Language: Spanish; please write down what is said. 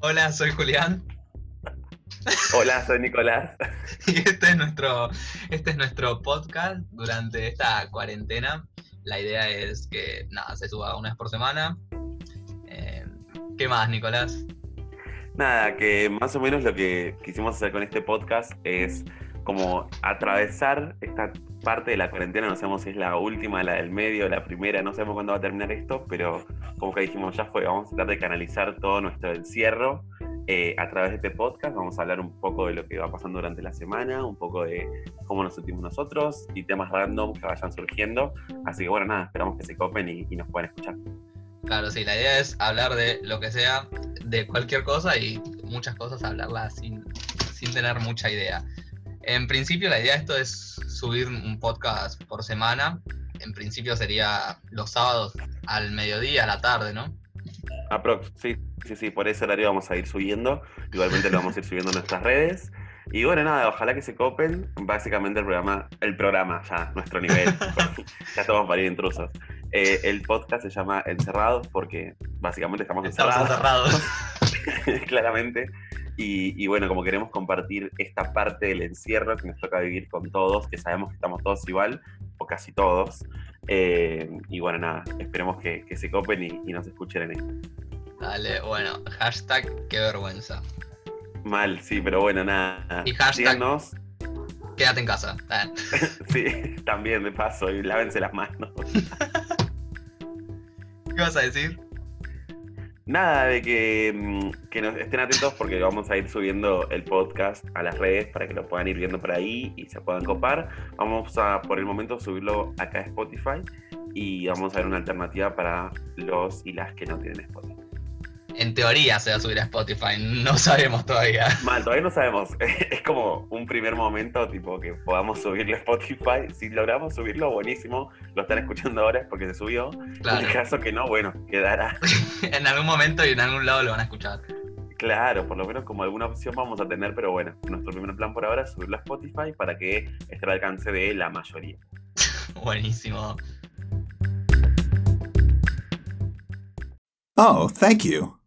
Hola, soy Julián. Hola, soy Nicolás. Y este es nuestro, este es nuestro podcast durante esta cuarentena. La idea es que nada, se suba una vez por semana. Eh, ¿Qué más, Nicolás? Nada, que más o menos lo que quisimos hacer con este podcast es como atravesar esta parte de la cuarentena, no sabemos si es la última, la del medio, la primera, no sabemos cuándo va a terminar esto, pero como que dijimos, ya fue, vamos a tratar de canalizar todo nuestro encierro eh, a través de este podcast, vamos a hablar un poco de lo que va pasando durante la semana, un poco de cómo nos sentimos nosotros y temas random que vayan surgiendo, así que bueno, nada, esperamos que se copen y, y nos puedan escuchar. Claro, sí, la idea es hablar de lo que sea, de cualquier cosa y muchas cosas hablarlas sin, sin tener mucha idea. En principio la idea de esto es subir un podcast por semana. En principio sería los sábados al mediodía, a la tarde, ¿no? Aprox, sí, sí, sí, por ese horario vamos a ir subiendo. Igualmente lo vamos a ir subiendo en nuestras redes. Y bueno, nada, ojalá que se copen. Básicamente el programa, el programa ya, nuestro nivel. ya estamos para ir intrusos. Eh, el podcast se llama Encerrados porque básicamente estamos, Estamos encerrados. encerrados. claramente. Y, y bueno, como queremos compartir esta parte del encierro que nos toca vivir con todos, que sabemos que estamos todos igual, o casi todos. eh, y bueno, nada, esperemos que, que se copen y, y nos escuchen en esto. Dale, bueno, hashtag qué vergüenza. Mal, sí, pero bueno, nada. Y hashtag-. Quédate en casa. Sí, también de paso, y lávense las manos. ¿Qué vas a decir? Nada, de que, mm, que nos estén atentos porque vamos a ir subiendo el podcast a las redes para que lo puedan ir viendo por ahí y se puedan copar. Vamos a, por el momento, subirlo acá a Spotify y vamos a ver una alternativa para los y las que no tienen Spotify. En teoría se va a subir a Spotify, no sabemos todavía. Mal, todavía no sabemos. Es como un primer momento, tipo, que podamos subirlo a Spotify. Si logramos subirlo, buenísimo. Lo están escuchando ahora es porque se subió. En el caso que no, bueno, quedará. en algún momento y en algún lado lo van a escuchar. Claro, por lo menos como alguna opción vamos a tener, pero bueno, nuestro primer plan por ahora es subirlo a Spotify para que esté al alcance de la mayoría. Buenísimo. Oh, thank you.